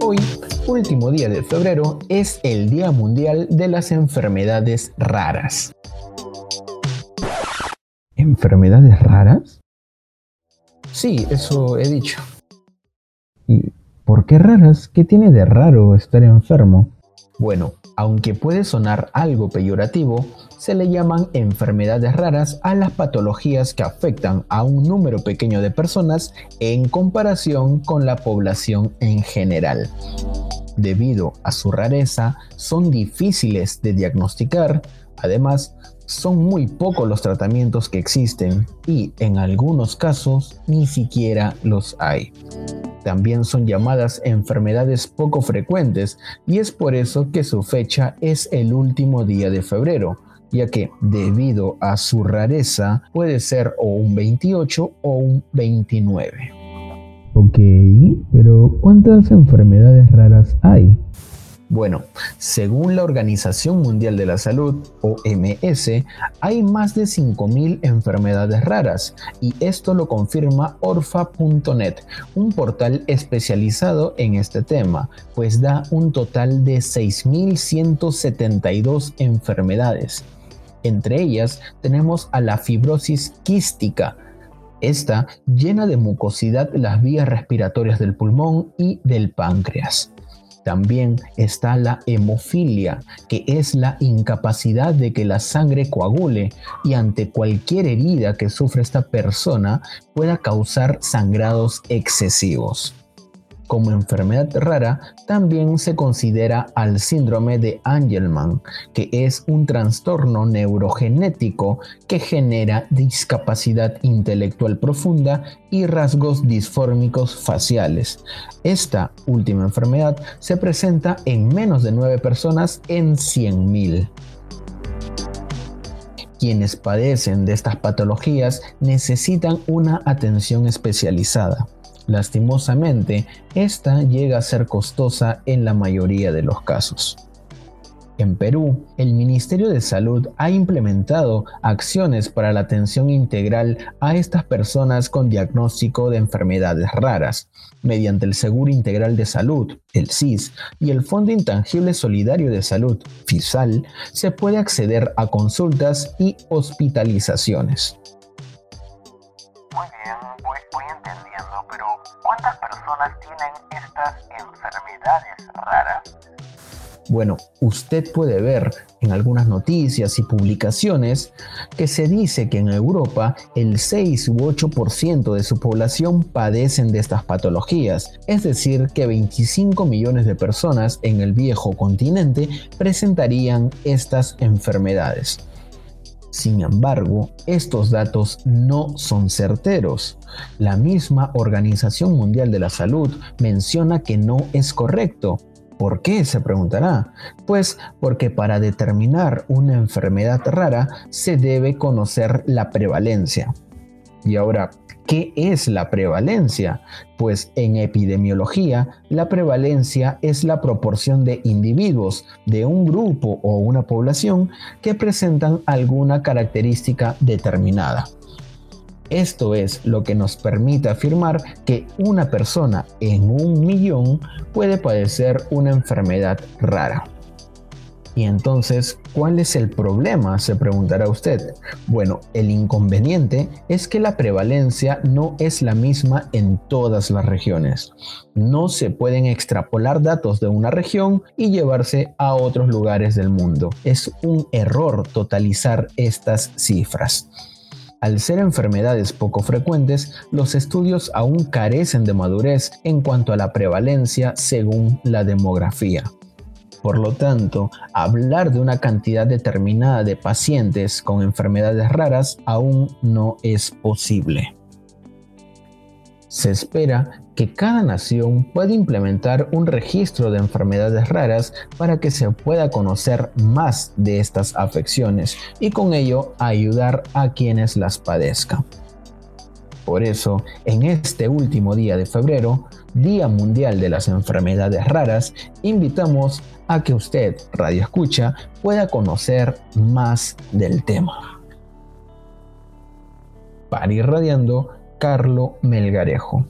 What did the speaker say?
Hoy, último día de febrero, es el Día Mundial de las Enfermedades Raras. ¿Enfermedades raras? Sí, eso he dicho. ¿Y por qué raras? ¿Qué tiene de raro estar enfermo? Bueno, aunque puede sonar algo peyorativo, se le llaman enfermedades raras a las patologías que afectan a un número pequeño de personas en comparación con la población en general. Debido a su rareza, son difíciles de diagnosticar, además, son muy pocos los tratamientos que existen y en algunos casos ni siquiera los hay. También son llamadas enfermedades poco frecuentes y es por eso que su fecha es el último día de febrero, ya que debido a su rareza puede ser o un 28 o un 29. Ok, pero ¿cuántas enfermedades raras hay? Bueno, según la Organización Mundial de la Salud, OMS, hay más de 5.000 enfermedades raras y esto lo confirma orfa.net, un portal especializado en este tema, pues da un total de 6.172 enfermedades. Entre ellas tenemos a la fibrosis quística, esta llena de mucosidad las vías respiratorias del pulmón y del páncreas. También está la hemofilia, que es la incapacidad de que la sangre coagule y ante cualquier herida que sufre esta persona pueda causar sangrados excesivos. Como enfermedad rara, también se considera al síndrome de Angelman, que es un trastorno neurogenético que genera discapacidad intelectual profunda y rasgos disfórmicos faciales. Esta última enfermedad se presenta en menos de 9 personas en 100.000. Quienes padecen de estas patologías necesitan una atención especializada. Lastimosamente, esta llega a ser costosa en la mayoría de los casos. En Perú, el Ministerio de Salud ha implementado acciones para la atención integral a estas personas con diagnóstico de enfermedades raras, mediante el Seguro Integral de Salud, el SIS, y el Fondo Intangible Solidario de Salud, FISAL, se puede acceder a consultas y hospitalizaciones. ¿Cuántas tienen estas enfermedades raras? Bueno, usted puede ver en algunas noticias y publicaciones que se dice que en Europa el 6 u 8% de su población padecen de estas patologías, es decir, que 25 millones de personas en el viejo continente presentarían estas enfermedades. Sin embargo, estos datos no son certeros. La misma Organización Mundial de la Salud menciona que no es correcto. ¿Por qué? se preguntará. Pues porque para determinar una enfermedad rara se debe conocer la prevalencia. Y ahora, ¿Qué es la prevalencia? Pues en epidemiología, la prevalencia es la proporción de individuos de un grupo o una población que presentan alguna característica determinada. Esto es lo que nos permite afirmar que una persona en un millón puede padecer una enfermedad rara. Y entonces, ¿cuál es el problema? Se preguntará usted. Bueno, el inconveniente es que la prevalencia no es la misma en todas las regiones. No se pueden extrapolar datos de una región y llevarse a otros lugares del mundo. Es un error totalizar estas cifras. Al ser enfermedades poco frecuentes, los estudios aún carecen de madurez en cuanto a la prevalencia según la demografía. Por lo tanto, hablar de una cantidad determinada de pacientes con enfermedades raras aún no es posible. Se espera que cada nación pueda implementar un registro de enfermedades raras para que se pueda conocer más de estas afecciones y con ello ayudar a quienes las padezcan. Por eso, en este último día de febrero, Día Mundial de las Enfermedades Raras, invitamos a que usted, Radio Escucha, pueda conocer más del tema. Para irradiando, Carlo Melgarejo.